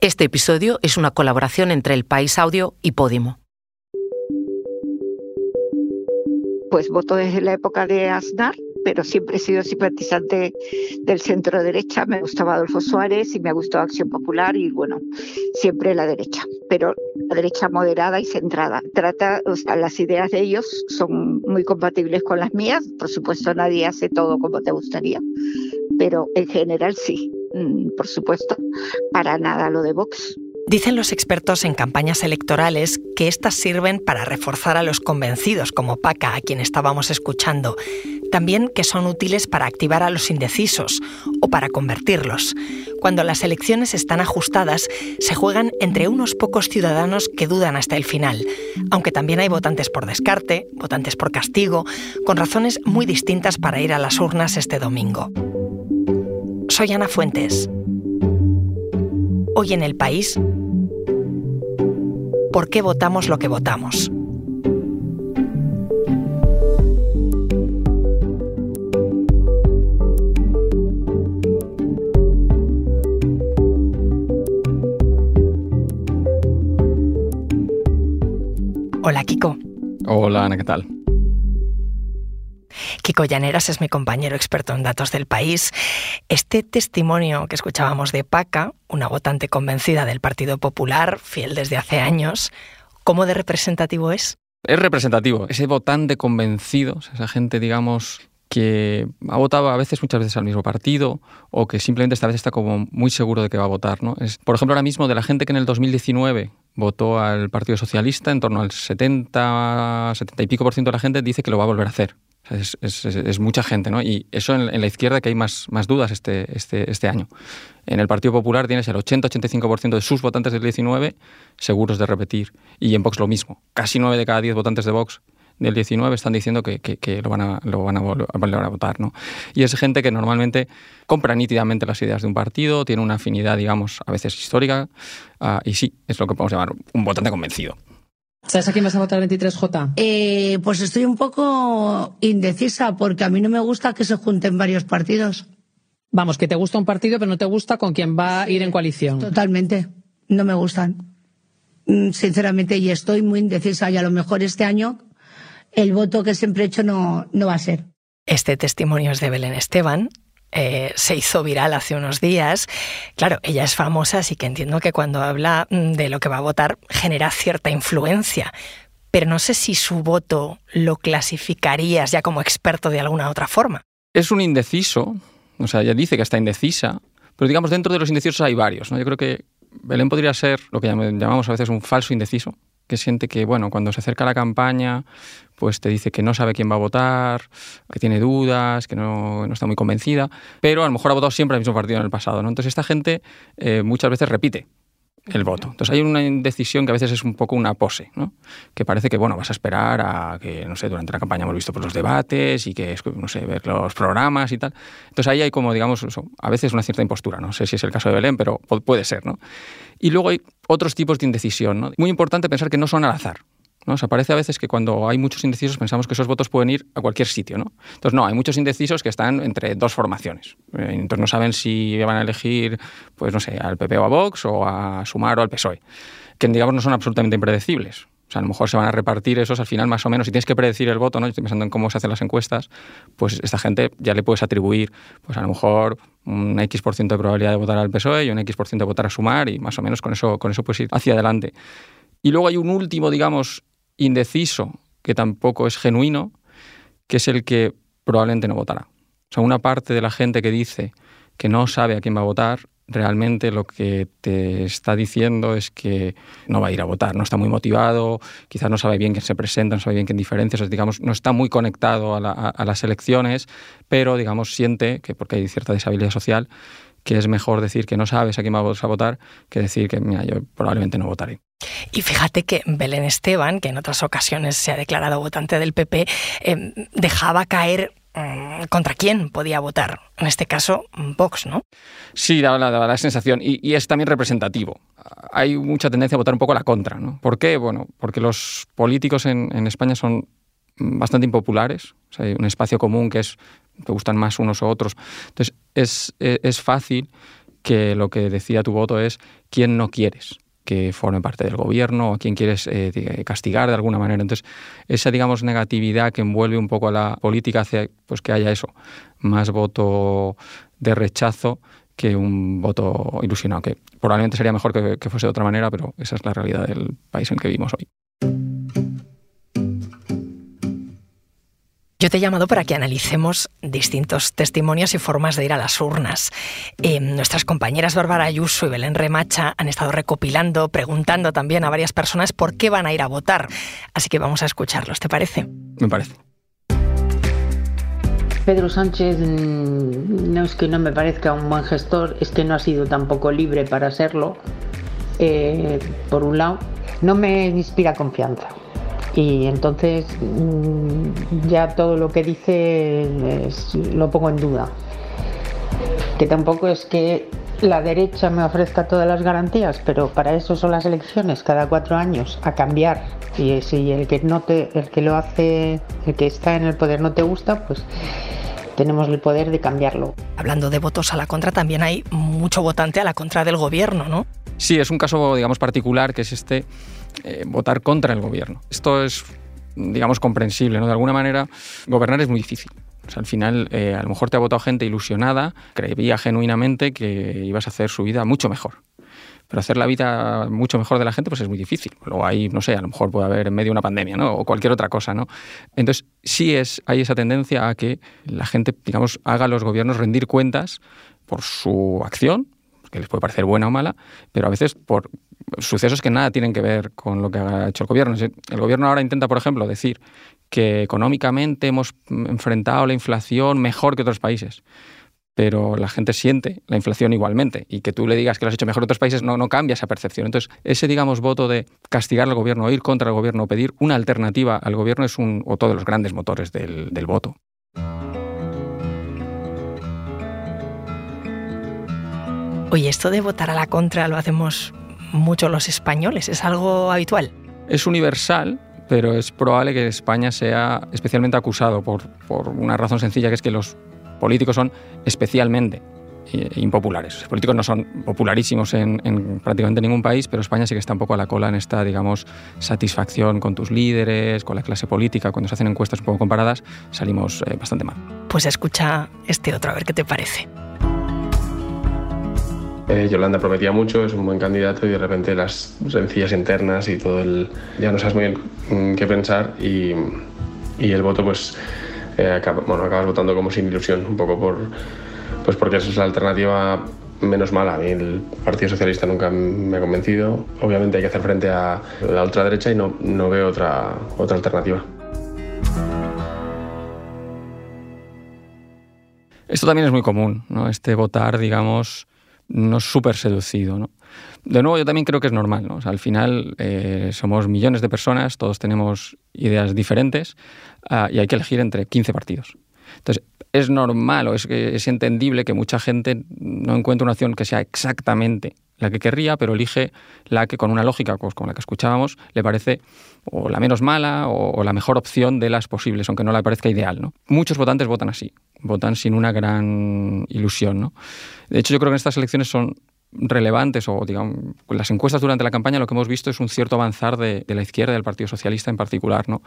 Este episodio es una colaboración entre El País Audio y Podimo. Pues voto desde la época de Aznar, pero siempre he sido simpatizante del centro derecha. Me gustaba Adolfo Suárez y me ha gustado Acción Popular y bueno, siempre la derecha, pero la derecha moderada y centrada. Trata, o sea, las ideas de ellos son muy compatibles con las mías. Por supuesto, nadie hace todo como te gustaría, pero en general sí. Mm, por supuesto, para nada lo de Vox. Dicen los expertos en campañas electorales que éstas sirven para reforzar a los convencidos, como Paca, a quien estábamos escuchando. También que son útiles para activar a los indecisos o para convertirlos. Cuando las elecciones están ajustadas, se juegan entre unos pocos ciudadanos que dudan hasta el final, aunque también hay votantes por descarte, votantes por castigo, con razones muy distintas para ir a las urnas este domingo. Soy Ana Fuentes. Hoy en el país, ¿por qué votamos lo que votamos? Hola Kiko. Hola Ana, ¿qué tal? Kiko Llaneras es mi compañero experto en datos del país. Este testimonio que escuchábamos de Paca, una votante convencida del Partido Popular, fiel desde hace años, ¿cómo de representativo es? Es representativo, ese votante convencido, esa gente, digamos, que ha votado a veces, muchas veces al mismo partido o que simplemente esta vez está como muy seguro de que va a votar. ¿no? Es, por ejemplo, ahora mismo de la gente que en el 2019 votó al Partido Socialista, en torno al 70, 70 y pico por ciento de la gente dice que lo va a volver a hacer. Es, mucha gente, ¿no? Y eso en, la izquierda que hay más, más dudas este, este, este año. En el Partido Popular tienes el 80-85% de sus votantes del 19 seguros de repetir. Y en Vox lo mismo. Casi 9 de cada 10 votantes de Vox del 19 están diciendo que, que, lo van a, lo van a volver a votar. ¿no? Y es gente que normalmente compra nítidamente las ideas de un partido, tiene una afinidad, digamos, a veces histórica, uh, y sí, es lo que podemos llamar un votante convencido. ¿Sabes a quién vas a votar el 23J? Eh, pues estoy un poco indecisa porque a mí no me gusta que se junten varios partidos. Vamos, que te gusta un partido pero no te gusta con quién va a ir en coalición. Totalmente. No me gustan. Mm, sinceramente, y estoy muy indecisa y a lo mejor este año el voto que siempre he hecho no, no va a ser. Este testimonio es de Belén Esteban, eh, se hizo viral hace unos días. Claro, ella es famosa, así que entiendo que cuando habla mm, de lo que va a votar genera cierta influencia. Pero no sé si su voto lo clasificarías ya como experto de alguna otra forma. Es un indeciso, o sea, ella dice que está indecisa, pero digamos dentro de los indecisos hay varios. ¿no? Yo creo que Belén podría ser lo que llamamos a veces un falso indeciso, que siente que, bueno, cuando se acerca la campaña, pues te dice que no sabe quién va a votar, que tiene dudas, que no, no está muy convencida, pero a lo mejor ha votado siempre al mismo partido en el pasado. ¿no? Entonces esta gente eh, muchas veces repite el voto. Entonces hay una indecisión que a veces es un poco una pose, ¿no? Que parece que, bueno, vas a esperar a que, no sé, durante la campaña hemos visto por los debates y que, no sé, ver los programas y tal. Entonces ahí hay como, digamos, a veces una cierta impostura, no sé si es el caso de Belén, pero puede ser, ¿no? Y luego hay otros tipos de indecisión, ¿no? Muy importante pensar que no son al azar. ¿No? O parece a veces que cuando hay muchos indecisos pensamos que esos votos pueden ir a cualquier sitio. ¿no? Entonces, no, hay muchos indecisos que están entre dos formaciones. Eh, entonces no saben si van a elegir, pues no sé, al PP o a Vox o a Sumar o al PSOE, que digamos no son absolutamente impredecibles. O sea, a lo mejor se van a repartir esos al final más o menos. Si tienes que predecir el voto, ¿no? estoy pensando en cómo se hacen las encuestas, pues esta gente ya le puedes atribuir, pues a lo mejor un X% por ciento de probabilidad de votar al PSOE y un X% por ciento de votar a Sumar y más o menos con eso, con eso puedes ir hacia adelante. Y luego hay un último, digamos, indeciso, que tampoco es genuino, que es el que probablemente no votará. O sea, una parte de la gente que dice que no sabe a quién va a votar realmente lo que te está diciendo es que no va a ir a votar, no está muy motivado, quizás no sabe bien quién se presenta, no sabe bien quién diferencia, digamos, no está muy conectado a, las elecciones, pero digamos siente que porque hay cierta deshabilidad social, que es mejor decir que no sabes a quién vas a votar que decir que mira, yo probablemente no votaré. Y fíjate que Belén Esteban, que en otras ocasiones se ha declarado votante del PP, eh, dejaba caer Mm, contra quién podía votar. En este caso, Vox, ¿no? Sí, daba la, sensación. Y, es también representativo. Hay mucha tendencia a votar un poco a la contra, ¿no? ¿Por qué? Bueno, porque los políticos en, España son bastante impopulares. hay un espacio común que es que gustan más unos u otros. Entonces, es, es fácil que lo que decía tu voto es quién no quieres que forme parte del gobierno o quién quieres eh, castigar de alguna manera. Entonces, esa, digamos, negatividad que envuelve un poco a la política hace pues, que haya eso, más voto de rechazo que un voto ilusionado, que probablemente sería mejor que, que fuese de otra manera, pero esa es la realidad del país en que vivimos hoy. Yo te he llamado para que analicemos distintos testimonios y formas de ir a las urnas. Eh, nuestras compañeras Bárbara Ayuso y Belén Remacha han estado recopilando, preguntando también a varias personas por qué van a ir a votar. Así que vamos a escucharlos, ¿te parece? Me parece. Pedro Sánchez mm, no es que no me parezca un buen gestor, es que no ha sido tampoco libre para serlo. Eh, por un lado, no me inspira confianza y entonces mm, ya todo lo que dice lo pongo en duda. Que tampoco es que la derecha me ofrezca todas las garantías, pero para eso son las elecciones cada cuatro años a cambiar. Y si el que no te, el que lo hace, el que está en el poder no te gusta, pues tenemos el poder de cambiarlo. Hablando de votos a la contra, también hay mucho votante a la contra del gobierno, ¿no? Sí, es un caso, digamos, particular, que es este eh, votar contra el gobierno. Esto es, digamos, comprensible, ¿no? De alguna manera, gobernar es muy difícil. al final, eh, a lo mejor te ha votado gente ilusionada, creía genuinamente que ibas a hacer su vida mucho mejor. Pero hacer la vida mucho mejor de la gente pues es muy difícil. Luego hay, no sé, a lo mejor puede haber en medio una pandemia, ¿no? O cualquier otra cosa, ¿no? Entonces, sí es, hay esa tendencia a que la gente, digamos, haga a los gobiernos rendir cuentas por su acción, que les puede parecer buena o mala, pero a veces por sucesos que nada tienen que ver con lo que ha hecho el gobierno. El gobierno ahora intenta, por ejemplo, decir que económicamente hemos enfrentado la inflación mejor que otros países pero la gente siente la inflación igualmente y que tú le digas que lo has hecho mejor que otros países no, no cambia esa percepción. Entonces, ese, digamos, voto de castigar al gobierno, ir contra el gobierno, pedir una alternativa al gobierno es un, otro de los grandes motores del, del voto. Oye, esto de votar a la contra lo hacemos mucho los españoles, ¿es algo habitual? Es universal, pero es probable que España sea especialmente acusado por, por una razón sencilla, que es que los políticos son especialmente eh, impopulares. Los políticos no son popularísimos en, prácticamente ningún país, pero España sí que está un poco a la cola en esta, digamos, satisfacción con tus líderes, con la clase política. Cuando se hacen encuestas un poco comparadas, salimos eh, bastante mal. Pues escucha este otro, a ver qué te parece. Eh, Yolanda prometía mucho, es un buen candidato y de repente las sencillas internas y todo el... ya no sabes muy bien qué pensar y, y el voto pues eh, bueno, acabas votando como sin ilusión, un poco por, pues porque esa es la alternativa menos mala. A mí el Partido Socialista nunca me ha convencido. Obviamente hay que hacer frente a la ultraderecha y no, no veo otra, otra alternativa. Esto también es muy común, ¿no? Este votar, digamos, no súper seducido, ¿no? De nuevo, yo también creo que es normal, ¿no? al final eh, somos millones de personas, todos tenemos ideas diferentes ah, y hay que elegir entre 15 partidos. Entonces, es normal o es, es entendible que mucha gente no encuentre una opción que sea exactamente la que querría, pero elige la que con una lógica pues, con la que escuchábamos le parece o la menos mala o, la mejor opción de las posibles, aunque no le parezca ideal. ¿no? Muchos votantes votan así, votan sin una gran ilusión. ¿no? De hecho, yo creo que en estas elecciones son relevantes o digamos las encuestas durante la campaña lo que hemos visto es un cierto avanzar de, la izquierda del Partido Socialista en particular no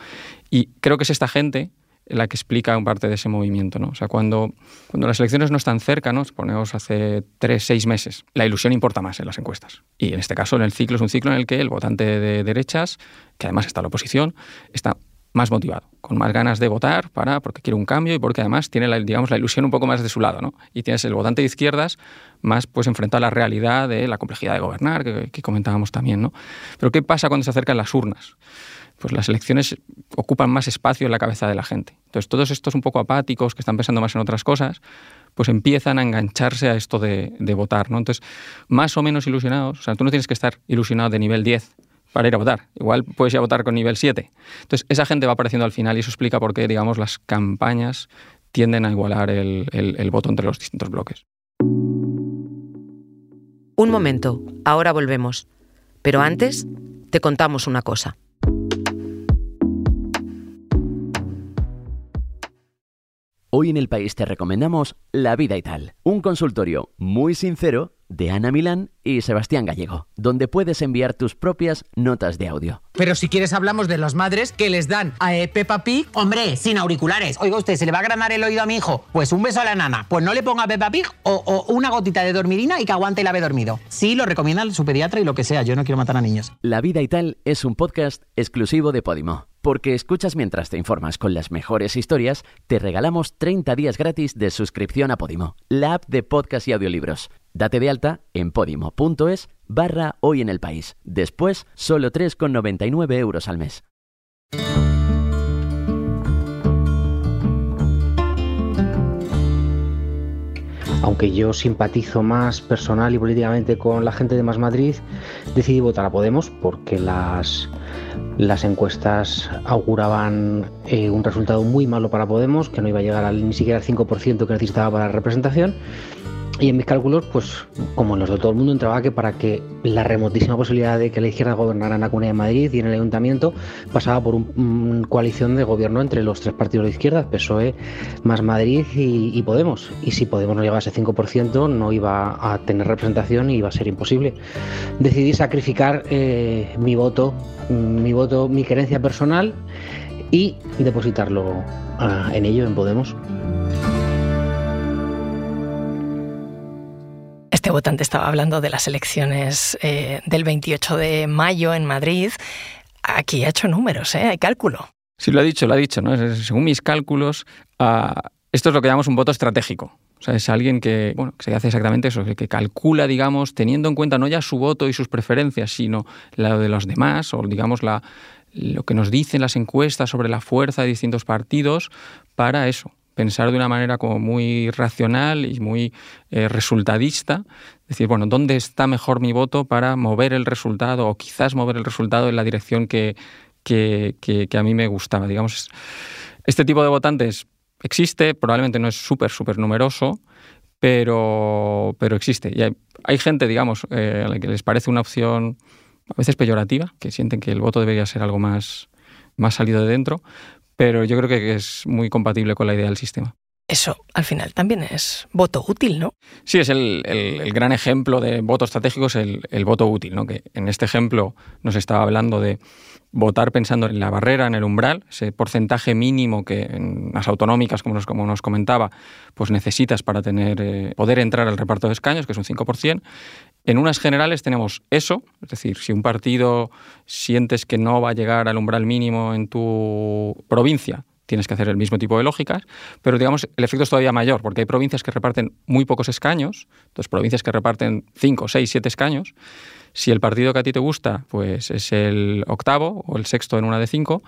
y creo que es esta gente la que explica parte de ese movimiento. ¿no? O sea, cuando, cuando las elecciones no están cerca, ¿no? ponemos hace tres, seis meses, la ilusión importa más en las encuestas. Y en este caso, en el ciclo es un ciclo en el que el votante de derechas, que además está la oposición, está más motivado, con más ganas de votar para porque quiere un cambio y porque además tiene la, digamos, la ilusión un poco más de su lado, ¿no? Y tienes el votante de izquierdas más pues enfrentado a la realidad de la complejidad de gobernar que, comentábamos también, ¿no? Pero ¿qué pasa cuando se acercan las urnas? Pues las elecciones ocupan más espacio en la cabeza de la gente. Entonces todos estos un poco apáticos que están pensando más en otras cosas, pues empiezan a engancharse a esto de, de votar, ¿no? Entonces más o menos ilusionados, o sea, tú no tienes que estar ilusionado de nivel 10 para ir a votar. Igual puedes ir a votar con nivel 7. Entonces, esa gente va apareciendo al final y eso explica por qué, digamos, las campañas tienden a igualar el, el voto entre los distintos bloques. Un momento, ahora volvemos. Pero antes, te contamos una cosa. Hoy en el país te recomendamos La Vida y Tal, un consultorio muy sincero de Ana Milán y Sebastián Gallego, donde puedes enviar tus propias notas de audio. Pero si quieres hablamos de las madres que les dan a eh, Peppa Pig, hombre, sin auriculares. Oiga usted, ¿se le va a granar el oído a mi hijo? Pues un beso a la nana. Pues no le ponga Peppa Pig o, o una gotita de dormirina y que aguante el ave dormido. Sí, lo recomienda su pediatra y lo que sea. Yo no quiero matar a niños. La vida y tal es un podcast exclusivo de Podimo. Porque escuchas mientras te informas con las mejores historias, te regalamos 30 días gratis de suscripción a Podimo, la app de podcast y audiolibros. Date de alta en podimo.es barra hoy en el país. Después, solo 3,99 euros al mes. aunque yo simpatizo más personal y políticamente con la gente de Más Madrid, decidí votar a Podemos porque las, las encuestas auguraban eh, un resultado muy malo para Podemos, que no iba a llegar al, ni siquiera al 5% que necesitaba para la representación y en mis cálculos, pues como en los de todo el mundo, entraba que para que la remotísima posibilidad de que la izquierda gobernara en la Comunidad de Madrid y en el Ayuntamiento pasaba por una coalición de gobierno entre los tres partidos de izquierda, PSOE, Más Madrid y, Podemos. Y si Podemos no llegaba a ese 5%, no iba a tener representación y iba a ser imposible. Decidí sacrificar eh, mi voto, mi voto, mi querencia personal y depositarlo ah, en ello, en Podemos. Votante estaba hablando de las elecciones eh, del 28 de mayo en Madrid. Aquí ha hecho números, ¿eh? hay cálculo. Sí, lo ha dicho, lo ha dicho. ¿no? Según mis cálculos, uh, esto es lo que llamamos un voto estratégico. O sea, es alguien que, bueno, que se hace exactamente eso, que calcula, digamos, teniendo en cuenta no ya su voto y sus preferencias, sino lo de los demás, o digamos la, lo que nos dicen las encuestas sobre la fuerza de distintos partidos para eso, pensar de una manera como muy racional y muy eh, resultadista, decir, bueno, ¿dónde está mejor mi voto para mover el resultado o quizás mover el resultado en la dirección que, que, a mí me gustaba? Digamos, este tipo de votantes existe, probablemente no es súper, súper numeroso, pero, pero existe. Y hay, gente, digamos, eh, a la que les parece una opción a veces peyorativa, que sienten que el voto debería ser algo más, más salido de dentro, pero yo creo que es muy compatible con la idea del sistema. Eso al final también es voto útil, ¿no? Sí, es el, gran ejemplo de voto estratégico, es el, voto útil, ¿no? Que en este ejemplo nos estaba hablando de votar pensando en la barrera, en el umbral, ese porcentaje mínimo que en las autonómicas, como nos, como nos comentaba, pues necesitas para tener, eh, poder entrar al reparto de escaños, que es un 5%. En unas generales tenemos eso, es decir, si un partido sientes que no va a llegar al umbral mínimo en tu provincia, tienes que hacer el mismo tipo de lógicas, pero digamos, el efecto es todavía mayor, porque hay provincias que reparten muy pocos escaños, entonces provincias que reparten 5, 6, 7 escaños, si el partido que a ti te gusta pues es el octavo o el sexto en una de cinco,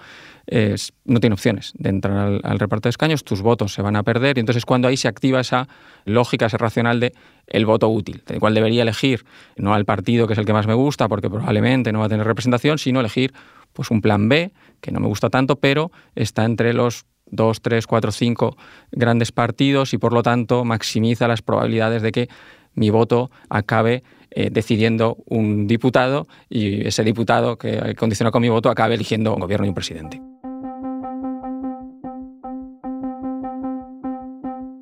no tiene opciones de entrar al, reparto de escaños, tus votos se van a perder y entonces cuando ahí se activa esa lógica, ese racional de el voto útil, del cual debería elegir no al partido que es el que más me gusta porque probablemente no va a tener representación, sino elegir pues un plan B que no me gusta tanto, pero está entre los dos, tres, cuatro, cinco grandes partidos y por lo tanto maximiza las probabilidades de que mi voto acabe eh, decidiendo un diputado y ese diputado que condiciona con mi voto acabe eligiendo un gobierno y un presidente.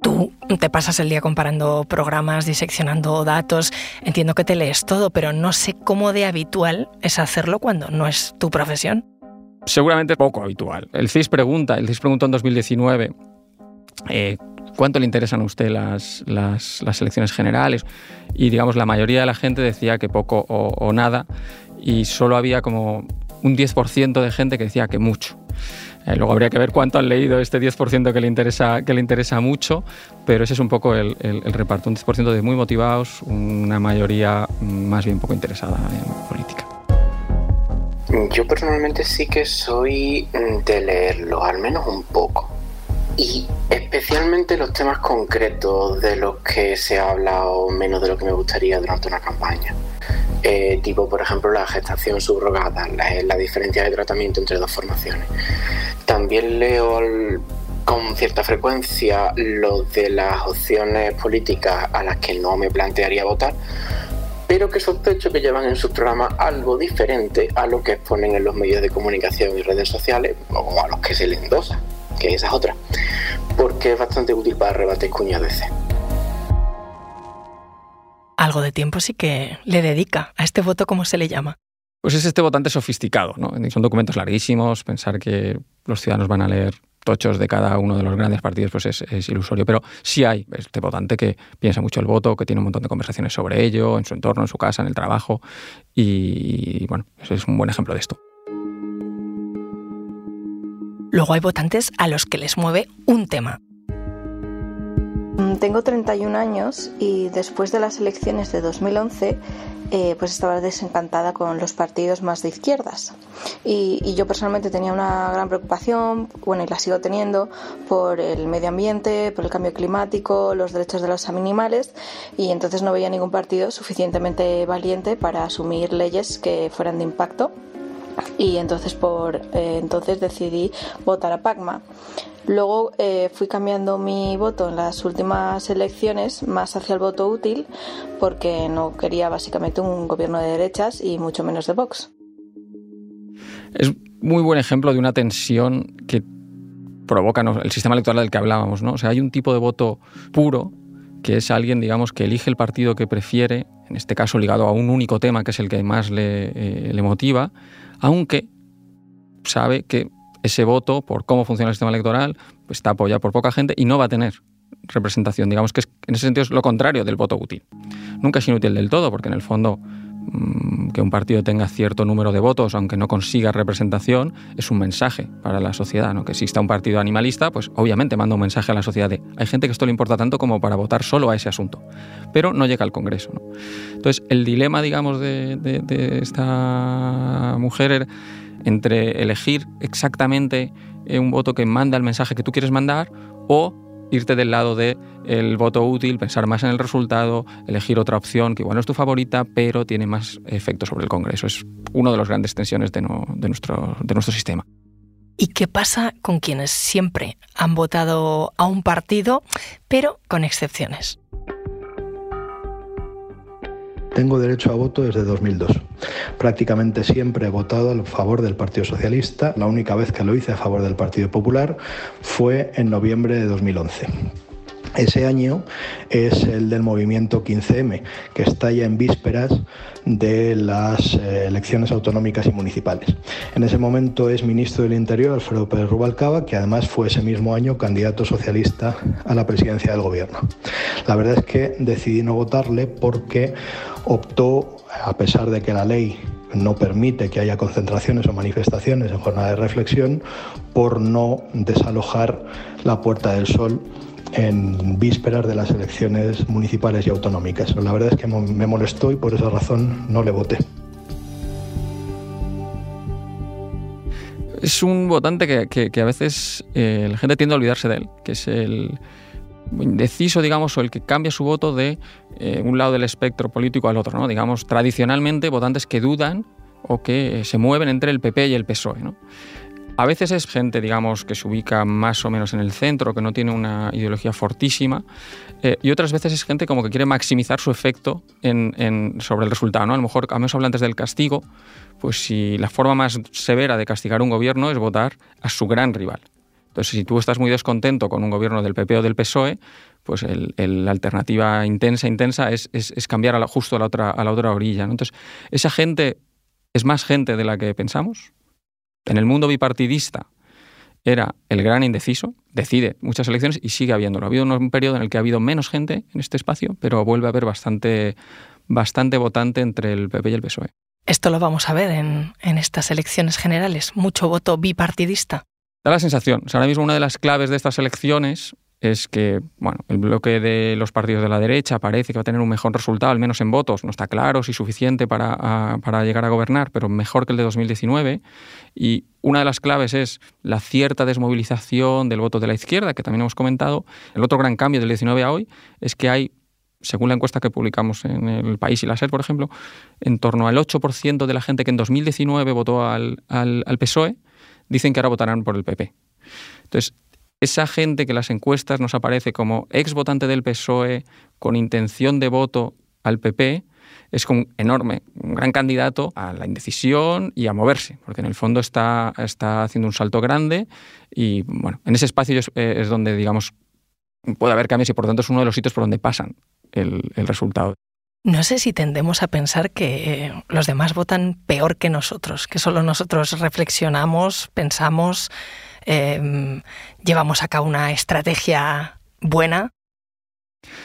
Tú te pasas el día comparando programas, diseccionando datos, entiendo que te lees todo, pero no sé cómo de habitual es hacerlo cuando no es tu profesión. Seguramente poco habitual. El CIS pregunta, el CIS preguntó en 2019 eh, cuánto le interesan a usted las, las, elecciones generales y digamos la mayoría de la gente decía que poco o, nada y solo había como un 10% de gente que decía que mucho. Eh, luego habría que ver cuánto han leído este 10% que le interesa, que le interesa mucho, pero ese es un poco el, el, el reparto, un 10% de muy motivados, una mayoría más bien poco interesada en política. Yo personalmente sí que soy de leerlo, al menos un poco. Y especialmente los temas concretos de los que se ha hablado menos de lo que me gustaría durante una campaña. Eh, tipo, por ejemplo, la gestación subrogada, la, diferencia de tratamiento entre dos formaciones. También leo con cierta frecuencia lo de las opciones políticas a las que no me plantearía votar, pero que sospecho que llevan en sus programas algo diferente a lo que exponen en los medios de comunicación y redes sociales o a los que se le endosa que esa es otra, porque es bastante útil para rebates cuñadeces. algo de tiempo sí que le dedica a este voto, ¿cómo se le llama? Pues es este votante sofisticado, ¿no? Son documentos larguísimos, pensar que los ciudadanos van a leer tochos de cada uno de los grandes partidos pues es, ilusorio, pero sí hay este votante que piensa mucho el voto, que tiene un montón de conversaciones sobre ello, en su entorno, en su casa, en el trabajo, y bueno, ese es un buen ejemplo de esto. Luego hay votantes a los que les mueve un tema. Tengo 31 años y después de las elecciones de 2011 eh, pues estaba desencantada con los partidos más de izquierdas. Y, yo personalmente tenía una gran preocupación, bueno, y la sigo teniendo, por el medio ambiente, por el cambio climático, los derechos de los animales, y entonces no veía ningún partido suficientemente valiente para asumir leyes que fueran de impacto y entonces por eh, entonces decidí votar a Pacma. Luego eh, fui cambiando mi voto en las últimas elecciones más hacia el voto útil porque no quería básicamente un gobierno de derechas y mucho menos de Vox. Es muy buen ejemplo de una tensión que provoca el sistema electoral del que hablábamos. ¿no? O sea, hay un tipo de voto puro que es alguien, digamos, que elige el partido que prefiere, en este caso ligado a un único tema que es el que más le, eh, le motiva, aunque sabe que ese voto, por cómo funciona el sistema electoral, pues está apoyado por poca gente y no va a tener representación. Digamos que en ese sentido es lo contrario del voto útil. Nunca es inútil del todo, porque en el fondo que un partido tenga cierto número de votos, aunque no consiga representación, es un mensaje para la sociedad. ¿no? Que exista un partido animalista, pues obviamente manda un mensaje a la sociedad de hay gente que esto le importa tanto como para votar solo a ese asunto, pero no llega al Congreso. Entonces, el dilema, digamos, de, de esta mujer entre elegir exactamente eh, un voto que manda el mensaje que tú quieres mandar o irte del lado del el voto útil, pensar más en el resultado, elegir otra opción que igual no es tu favorita, pero tiene más efecto sobre el Congreso. Es una de las grandes tensiones de, de, nuestro, de nuestro sistema. ¿Y qué pasa con quienes siempre han votado a un partido, pero con excepciones? Tengo derecho a voto desde 2002. Prácticamente siempre he votado a favor del Partido Socialista. La única vez que lo hice a favor del Partido Popular fue en noviembre de 2011. Ese año es el del movimiento 15M, que está ya en vísperas de las eh, elecciones autonómicas y municipales. En ese momento es ministro del Interior Alfredo Pérez Rubalcaba, que además fue ese mismo año candidato socialista a la presidencia del gobierno. La verdad es que decidí no votarle porque optó, a pesar de que la ley no permite que haya concentraciones o manifestaciones en jornada de reflexión, por no desalojar la Puerta del Sol en vísperas de las elecciones municipales y autonómicas. La verdad es que me molestó y por esa razón no le voté. Es un votante que, a veces eh, la gente tiende a olvidarse de él, que es el indeciso, digamos, o el que cambia su voto de eh, un lado del espectro político al otro, ¿no? Digamos, tradicionalmente votantes que dudan o que se mueven entre el PP y el PSOE, ¿no? A veces es gente, digamos, que se ubica más o menos en el centro, que no tiene una ideología fortísima, eh, y otras veces es gente como que quiere maximizar su efecto sobre el resultado. ¿no? A lo mejor, a menos antes del castigo, pues si la forma más severa de castigar un gobierno es votar a su gran rival. Entonces, si tú estás muy descontento con un gobierno del PP o del PSOE, pues la alternativa intensa, intensa es, cambiar justo a la otra, a la otra orilla. Entonces, esa gente es más gente de la que pensamos, en el mundo bipartidista era el gran indeciso, decide muchas elecciones y sigue habiéndolo. Ha habido un periodo en el que ha habido menos gente en este espacio, pero vuelve a haber bastante, bastante votante entre el PP y el PSOE. Esto lo vamos a ver en, en estas elecciones generales, mucho voto bipartidista. Da la sensación, ahora mismo una de las claves de estas elecciones es que bueno, el bloque de los partidos de la derecha parece que va a tener un mejor resultado, al menos en votos. No está claro si suficiente para, para, llegar a gobernar, pero mejor que el de 2019. Y una de las claves es la cierta desmovilización del voto de la izquierda, que también hemos comentado. El otro gran cambio del 19 a hoy es que hay, según la encuesta que publicamos en El País y la SER, por ejemplo, en torno al 8% de la gente que en 2019 votó al, al, al PSOE, dicen que ahora votarán por el PP. Entonces, esa gente que las encuestas nos aparece como ex votante del PSOE con intención de voto al PP, es un enorme, un gran candidato a la indecisión y a moverse, porque en el fondo está, está haciendo un salto grande y bueno, en ese espacio es, donde, digamos, puede haber cambios y por tanto es uno de los sitios por donde pasan el, el resultado. No sé si tendemos a pensar que los demás votan peor que nosotros, que solo nosotros reflexionamos, pensamos, em, llevamos a cabo una estrategia buena.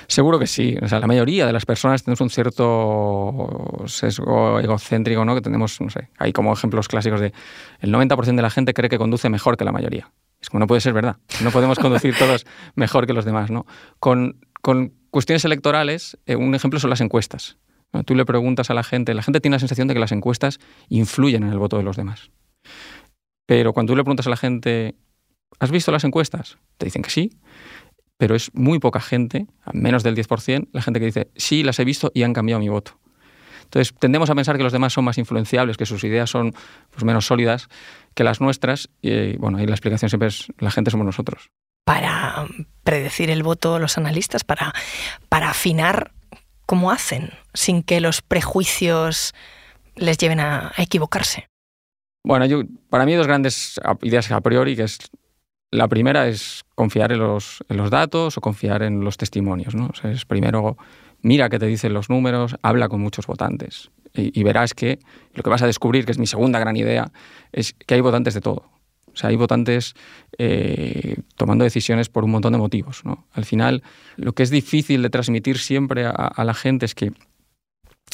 Seguro que sí. O sea, la mayoría de las personas tenemos un cierto sesgo egocéntrico, ¿no? Que tenemos, no sé, hay como ejemplos clásicos de el 90% de la gente cree que conduce mejor que la mayoría. Es como no puede ser verdad. No podemos conducir todos mejor que los demás, ¿no? Con, con cuestiones electorales, eh, un ejemplo son las encuestas. Tú le preguntas a la gente, la gente tiene la sensación de que las encuestas influyen en el voto de los demás. Pero cuando tú le preguntas a la gente, ¿has visto las encuestas? Te dicen que sí, pero es muy poca gente, menos del 10%, la gente que dice, sí, las he visto y han cambiado mi voto. Entonces, tendemos a pensar que los demás son más influenciables, que sus ideas son pues, menos sólidas que las nuestras, y bueno, ahí la explicación siempre es, la gente somos nosotros para predecir el voto los analistas, para, para afinar cómo hacen, sin que los prejuicios les lleven a, equivocarse? Bueno, yo, para mí dos grandes ideas a priori, que es la primera es confiar en los, datos o confiar en los testimonios. ¿no? es primero, mira qué te dicen los números, habla con muchos votantes y, verás que lo que vas a descubrir, que es mi segunda gran idea, es que hay votantes de todo. O sea, hay votantes eh, tomando decisiones por un montón de motivos. Al final, lo que es difícil de transmitir siempre a, la gente es que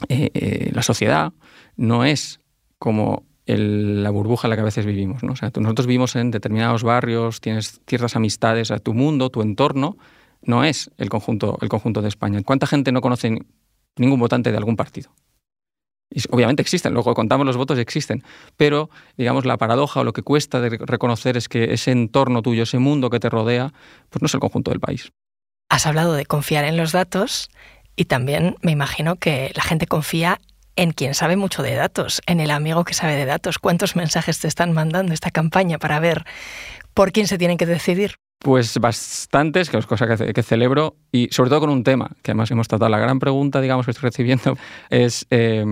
eh, eh, la sociedad no es como la burbuja en la que a veces vivimos. ¿no? O sea, nosotros vivimos en determinados barrios, tienes ciertas amistades, a tu mundo, tu entorno, no es el conjunto, el conjunto de España. ¿Cuánta gente no conoce ningún votante de algún partido? obviamente existen, luego contamos los votos y existen, pero digamos la paradoja o lo que cuesta de reconocer es que ese entorno tuyo, ese mundo que te rodea, pues no es el conjunto del país. Has hablado de confiar en los datos y también me imagino que la gente confía en quien sabe mucho de datos, en el amigo que sabe de datos. ¿Cuántos mensajes te están mandando esta campaña para ver por quién se tienen que decidir? Pues bastantes, que es cosa que, celebro, y sobre todo con un tema, que además hemos tratado. La gran pregunta, digamos, que estoy recibiendo es, eh,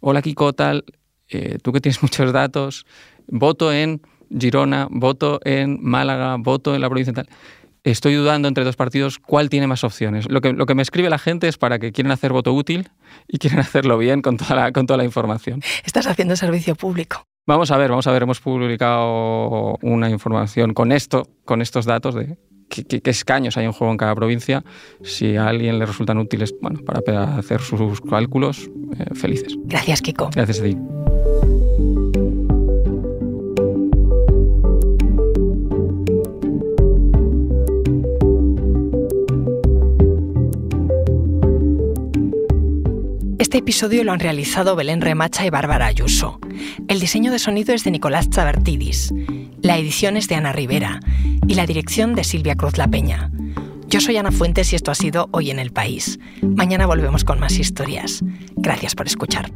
hola Kiko, tal, eh, tú que tienes muchos datos, voto en Girona, voto en Málaga, voto en la provincia tal. Estoy dudando entre dos partidos cuál tiene más opciones. Lo que, lo que me escribe la gente es para que quieren hacer voto útil y quieren hacerlo bien con toda la, con toda la información. Estás haciendo servicio público. Vamos a ver, vamos a ver, hemos publicado una información con esto, con estos datos de qué, escaños hay en juego en cada provincia. Si a alguien le resultan útiles bueno, para hacer sus cálculos, eh, felices. Gracias, Kiko. Gracias a ti. Este episodio lo han realizado Belén Remacha y Bárbara Ayuso. El diseño de sonido es de Nicolás Chabertidis. La edición es de Ana Rivera y la dirección de Silvia Cruz La Peña. Yo soy Ana Fuentes y esto ha sido Hoy en el País. Mañana volvemos con más historias. Gracias por escuchar.